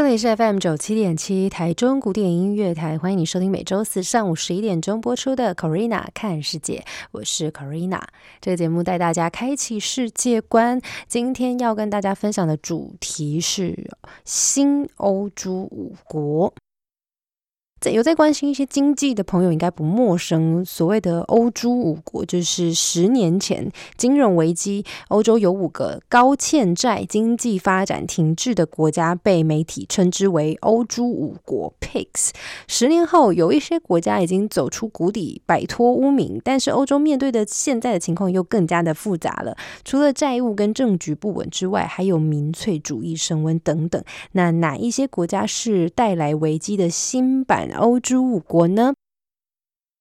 这里是 FM 九七点七台中古典音乐台，欢迎你收听每周四上午十一点钟播出的 Corina 看世界，我是 Corina。这个节目带大家开启世界观。今天要跟大家分享的主题是新欧洲五国。在有在关心一些经济的朋友，应该不陌生。所谓的欧洲五国，就是十年前金融危机，欧洲有五个高欠债、经济发展停滞的国家，被媒体称之为欧洲五国 （PIGS）。十年后，有一些国家已经走出谷底，摆脱污名，但是欧洲面对的现在的情况又更加的复杂了。除了债务跟政局不稳之外，还有民粹主义升温等等。那哪一些国家是带来危机的新版？欧洲五国呢？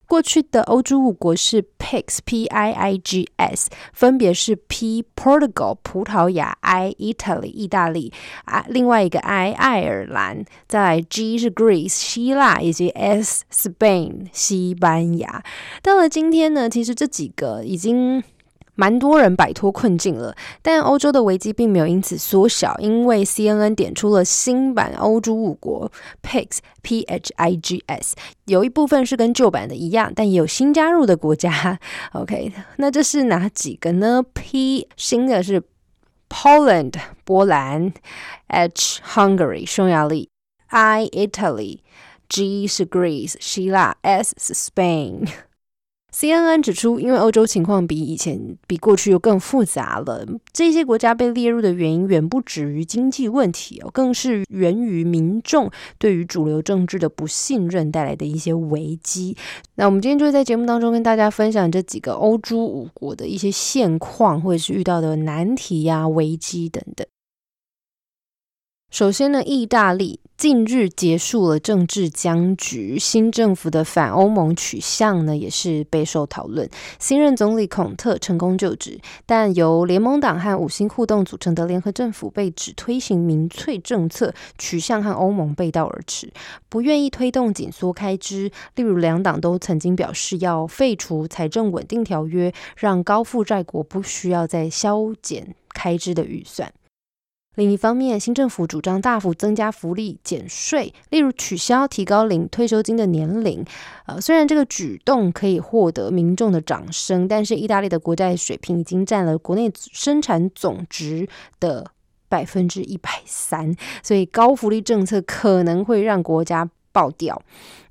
过去的欧洲五国是 PIGS，P-I-I-G-S，分别是 P Portugal 葡萄牙，I Italy 意大利啊，另外一个 I 爱尔兰，再来 G 是 Greece 希腊，以及 S Spain 西班牙。到了今天呢，其实这几个已经。蛮多人摆脱困境了，但欧洲的危机并没有因此缩小，因为 CNN 点出了新版欧洲五国 PIGS P H I G S，有一部分是跟旧版的一样，但也有新加入的国家。OK，那这是哪几个呢？P 新的是 Poland 波兰，H Hungary 匈牙利，I Italy，G 是 Greece 希腊，S 是 Spain。CNN 指出，因为欧洲情况比以前、比过去又更复杂了，这些国家被列入的原因远不止于经济问题哦，更是源于民众对于主流政治的不信任带来的一些危机。那我们今天就会在节目当中跟大家分享这几个欧洲五国的一些现况，或者是遇到的难题呀、危机等等。首先呢，意大利近日结束了政治僵局，新政府的反欧盟取向呢也是备受讨论。新任总理孔特成功就职，但由联盟党和五星互动组成的联合政府被指推行民粹政策，取向和欧盟背道而驰，不愿意推动紧缩开支。例如，两党都曾经表示要废除财政稳定条约，让高负债国不需要再削减开支的预算。另一方面，新政府主张大幅增加福利、减税，例如取消提高领退休金的年龄。呃，虽然这个举动可以获得民众的掌声，但是意大利的国债水平已经占了国内生产总值的百分之一百三，所以高福利政策可能会让国家。爆掉。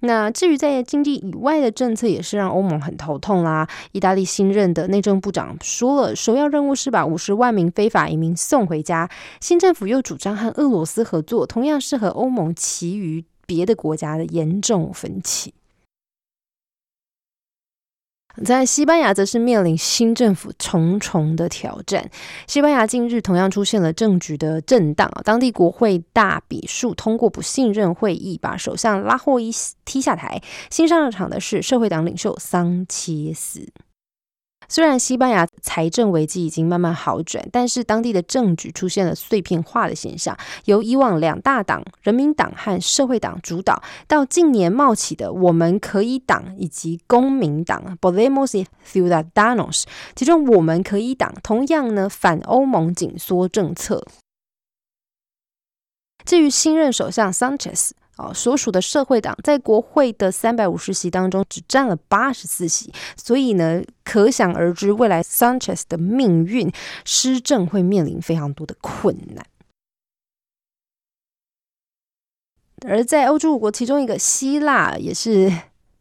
那至于在经济以外的政策，也是让欧盟很头痛啦。意大利新任的内政部长说了，首要任务是把五十万名非法移民送回家。新政府又主张和俄罗斯合作，同样是和欧盟其余别的国家的严重分歧。在西班牙，则是面临新政府重重的挑战。西班牙近日同样出现了政局的震荡，当地国会大笔数通过不信任会议，把首相拉霍伊踢下台。新上场的是社会党领袖桑切斯。虽然西班牙财政危机已经慢慢好转，但是当地的政局出现了碎片化的现象。由以往两大党人民党和社会党主导，到近年冒起的我们可以党以及公民党 （Podemos y Ciudadanos），其中我们可以党同样呢反欧盟紧缩政策。至于新任首相 Sanchez。哦，所属的社会党在国会的三百五十席当中只占了八十四席，所以呢，可想而知，未来 Sanchez 的命运施政会面临非常多的困难。而在欧洲五国其中一个希腊也是。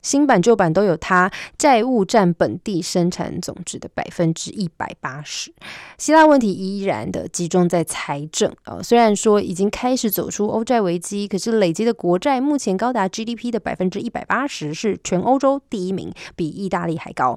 新版旧版都有，它债务占本地生产总值的百分之一百八十。希腊问题依然的集中在财政啊，虽然说已经开始走出欧债危机，可是累积的国债目前高达 GDP 的百分之一百八十，是全欧洲第一名，比意大利还高。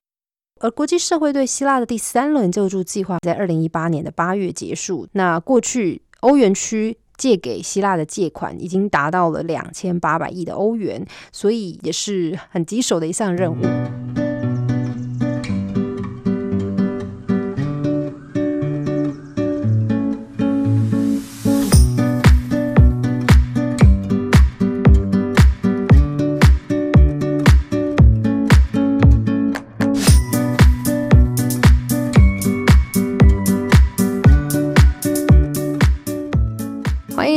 而国际社会对希腊的第三轮救助计划在二零一八年的八月结束。那过去欧元区借给希腊的借款已经达到了两千八百亿的欧元，所以也是很棘手的一项任务。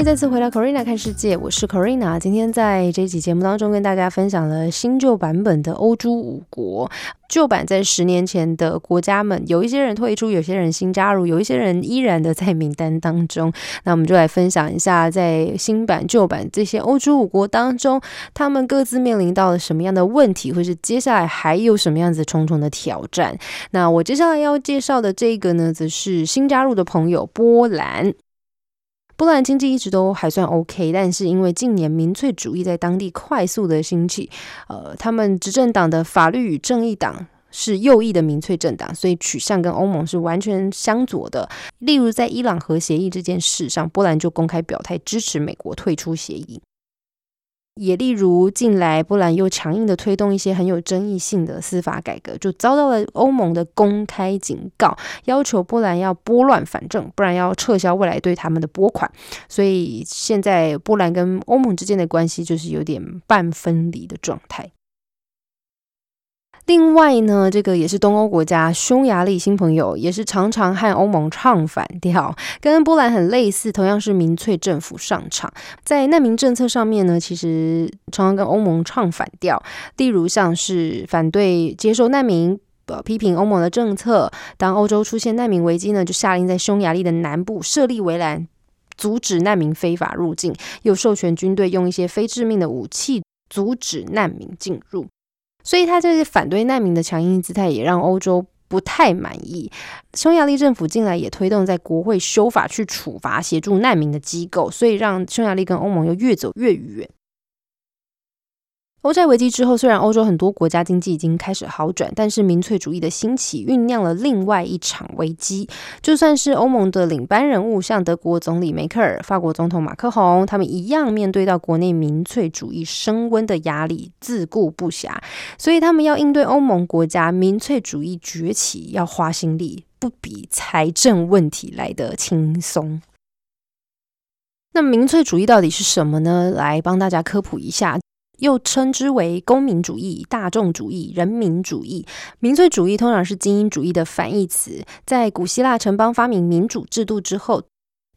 再次回到 Corina 看世界，我是 Corina。今天在这期节目当中，跟大家分享了新旧版本的欧洲五国。旧版在十年前的国家们，有一些人退出，有些人新加入，有一些人依然的在名单当中。那我们就来分享一下，在新版、旧版这些欧洲五国当中，他们各自面临到了什么样的问题，或是接下来还有什么样子重重的挑战。那我接下来要介绍的这个呢，则是新加入的朋友波兰。波兰经济一直都还算 OK，但是因为近年民粹主义在当地快速的兴起，呃，他们执政党的法律与正义党是右翼的民粹政党，所以取向跟欧盟是完全相左的。例如在伊朗核协议这件事上，波兰就公开表态支持美国退出协议。也例如，近来波兰又强硬的推动一些很有争议性的司法改革，就遭到了欧盟的公开警告，要求波兰要拨乱反正，不然要撤销未来对他们的拨款。所以现在波兰跟欧盟之间的关系就是有点半分离的状态。另外呢，这个也是东欧国家匈牙利新朋友，也是常常和欧盟唱反调，跟波兰很类似，同样是民粹政府上场，在难民政策上面呢，其实常常跟欧盟唱反调。例如像是反对接受难民，批评欧盟的政策。当欧洲出现难民危机呢，就下令在匈牙利的南部设立围栏，阻止难民非法入境，又授权军队用一些非致命的武器阻止难民进入。所以，他这些反对难民的强硬姿态，也让欧洲不太满意。匈牙利政府近来也推动在国会修法，去处罚协助难民的机构，所以让匈牙利跟欧盟又越走越远。欧债危机之后，虽然欧洲很多国家经济已经开始好转，但是民粹主义的兴起酝酿了另外一场危机。就算是欧盟的领班人物，像德国总理梅克尔、法国总统马克宏，他们一样面对到国内民粹主义升温的压力，自顾不暇。所以他们要应对欧盟国家民粹主义崛起，要花心力，不比财政问题来得轻松。那民粹主义到底是什么呢？来帮大家科普一下。又称之为公民主义、大众主义、人民主义。民粹主义通常是精英主义的反义词。在古希腊城邦发明民主制度之后。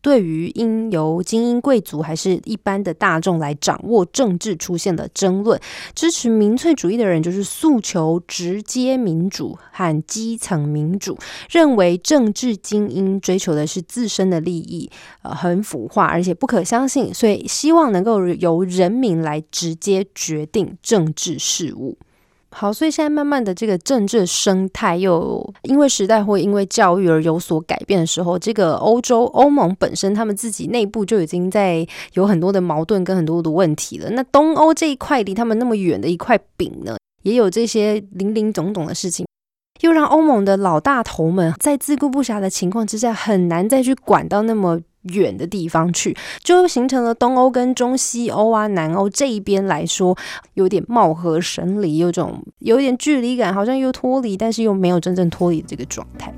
对于应由精英贵族还是一般的大众来掌握政治出现了争论，支持民粹主义的人就是诉求直接民主和基层民主，认为政治精英追求的是自身的利益，呃，很腐化而且不可相信，所以希望能够由人民来直接决定政治事务。好，所以现在慢慢的这个政治生态又因为时代或因为教育而有所改变的时候，这个欧洲欧盟本身他们自己内部就已经在有很多的矛盾跟很多的问题了。那东欧这一块离他们那么远的一块饼呢，也有这些零零总总的事情，又让欧盟的老大头们在自顾不暇的情况之下，很难再去管到那么。远的地方去，就形成了东欧跟中西欧啊、南欧这一边来说，有点貌合神离，有种有点距离感，好像又脱离，但是又没有真正脱离这个状态。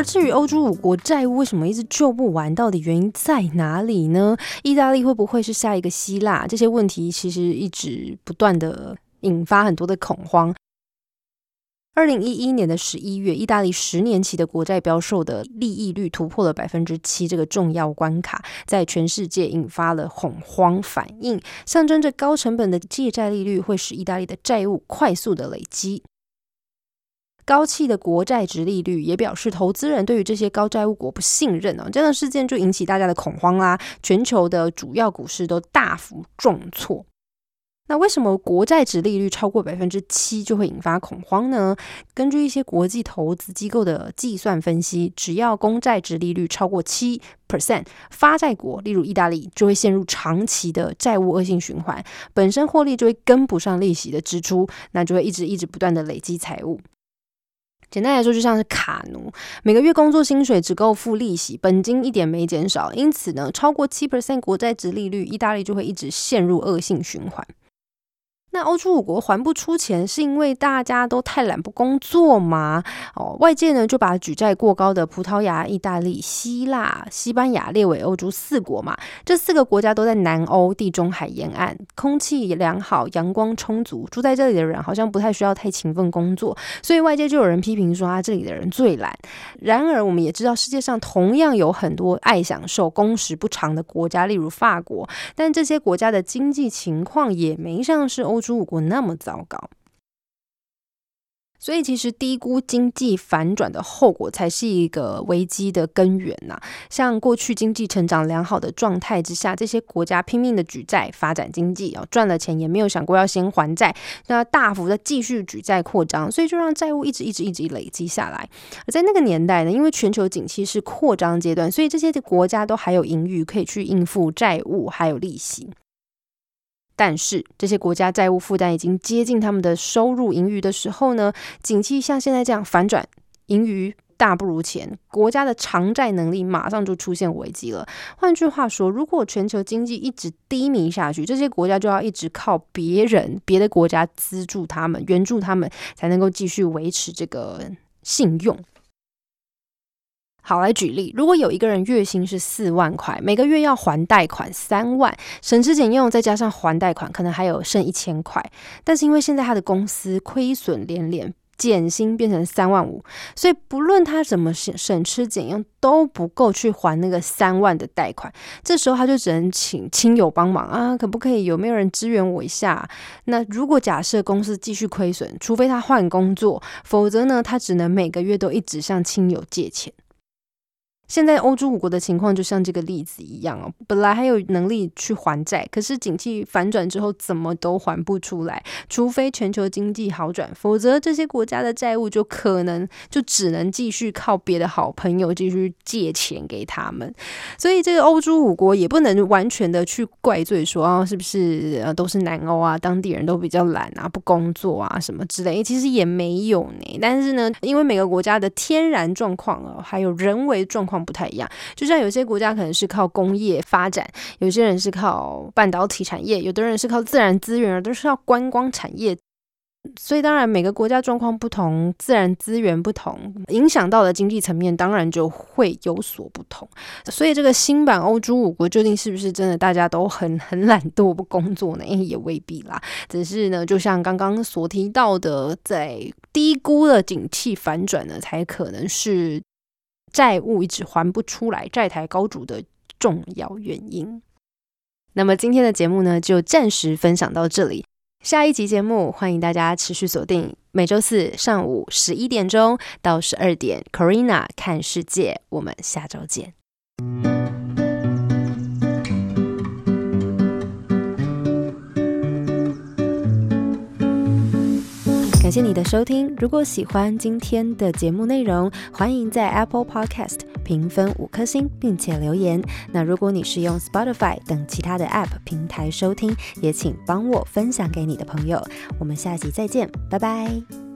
而至于欧洲五国债务为什么一直救不完，到底原因在哪里呢？意大利会不会是下一个希腊？这些问题其实一直不断的引发很多的恐慌。二零一一年的十一月，意大利十年期的国债标售的利益率突破了百分之七这个重要关卡，在全世界引发了恐慌反应，象征着高成本的借债利率会使意大利的债务快速的累积。高企的国债值利率也表示，投资人对于这些高债务国不信任哦。这样的事件就引起大家的恐慌啦，全球的主要股市都大幅重挫。那为什么国债值利率超过百分之七就会引发恐慌呢？根据一些国际投资机构的计算分析，只要公债值利率超过七 percent，发债国例如意大利就会陷入长期的债务恶性循环，本身获利就会跟不上利息的支出，那就会一直一直不断的累积财务。简单来说，就像是卡奴，每个月工作薪水只够付利息，本金一点没减少，因此呢，超过七 percent 国债值利率，意大利就会一直陷入恶性循环。那欧洲五国还不出钱，是因为大家都太懒不工作吗？哦，外界呢就把举债过高的葡萄牙、意大利、希腊、西班牙列为欧洲四国嘛。这四个国家都在南欧地中海沿岸，空气良好，阳光充足，住在这里的人好像不太需要太勤奋工作，所以外界就有人批评说啊，这里的人最懒。然而，我们也知道世界上同样有很多爱享受、工时不长的国家，例如法国，但这些国家的经济情况也没像是欧。十五国那么糟糕，所以其实低估经济反转的后果才是一个危机的根源呐。像过去经济成长良好的状态之下，这些国家拼命的举债发展经济，哦赚了钱也没有想过要先还债，那大幅的继续举债扩张，所以就让债务一直一直一直累积下来。而在那个年代呢，因为全球景气是扩张阶段，所以这些国家都还有盈余可以去应付债务还有利息。但是这些国家债务负担已经接近他们的收入盈余的时候呢，景气像现在这样反转，盈余大不如前，国家的偿债能力马上就出现危机了。换句话说，如果全球经济一直低迷下去，这些国家就要一直靠别人、别的国家资助他们、援助他们，才能够继续维持这个信用。好，来举例，如果有一个人月薪是四万块，每个月要还贷款三万，省吃俭用，再加上还贷款，可能还有剩一千块。但是因为现在他的公司亏损连连，减薪变成三万五，所以不论他怎么省省吃俭用，都不够去还那个三万的贷款。这时候他就只能请亲友帮忙啊，可不可以？有没有人支援我一下？那如果假设公司继续亏损，除非他换工作，否则呢，他只能每个月都一直向亲友借钱。现在欧洲五国的情况就像这个例子一样哦，本来还有能力去还债，可是景气反转之后，怎么都还不出来。除非全球经济好转，否则这些国家的债务就可能就只能继续靠别的好朋友继续借钱给他们。所以这个欧洲五国也不能完全的去怪罪说啊，是不是呃都是南欧啊，当地人都比较懒啊，不工作啊什么之类。其实也没有呢。但是呢，因为每个国家的天然状况啊，还有人为状况。不太一样，就像有些国家可能是靠工业发展，有些人是靠半导体产业，有的人是靠自然资源，而都是靠观光产业。所以当然每个国家状况不同，自然资源不同，影响到的经济层面当然就会有所不同。所以这个新版欧洲五国究竟是不是真的大家都很很懒惰不工作呢？也未必啦。只是呢，就像刚刚所提到的，在低估了景气反转呢，才可能是。债务一直还不出来，债台高筑的重要原因。那么今天的节目呢，就暂时分享到这里。下一集节目，欢迎大家持续锁定每周四上午十一点钟到十二点，Corina 看世界。我们下周见。感谢你的收听。如果喜欢今天的节目内容，欢迎在 Apple Podcast 评分五颗星，并且留言。那如果你是用 Spotify 等其他的 App 平台收听，也请帮我分享给你的朋友。我们下集再见，拜拜。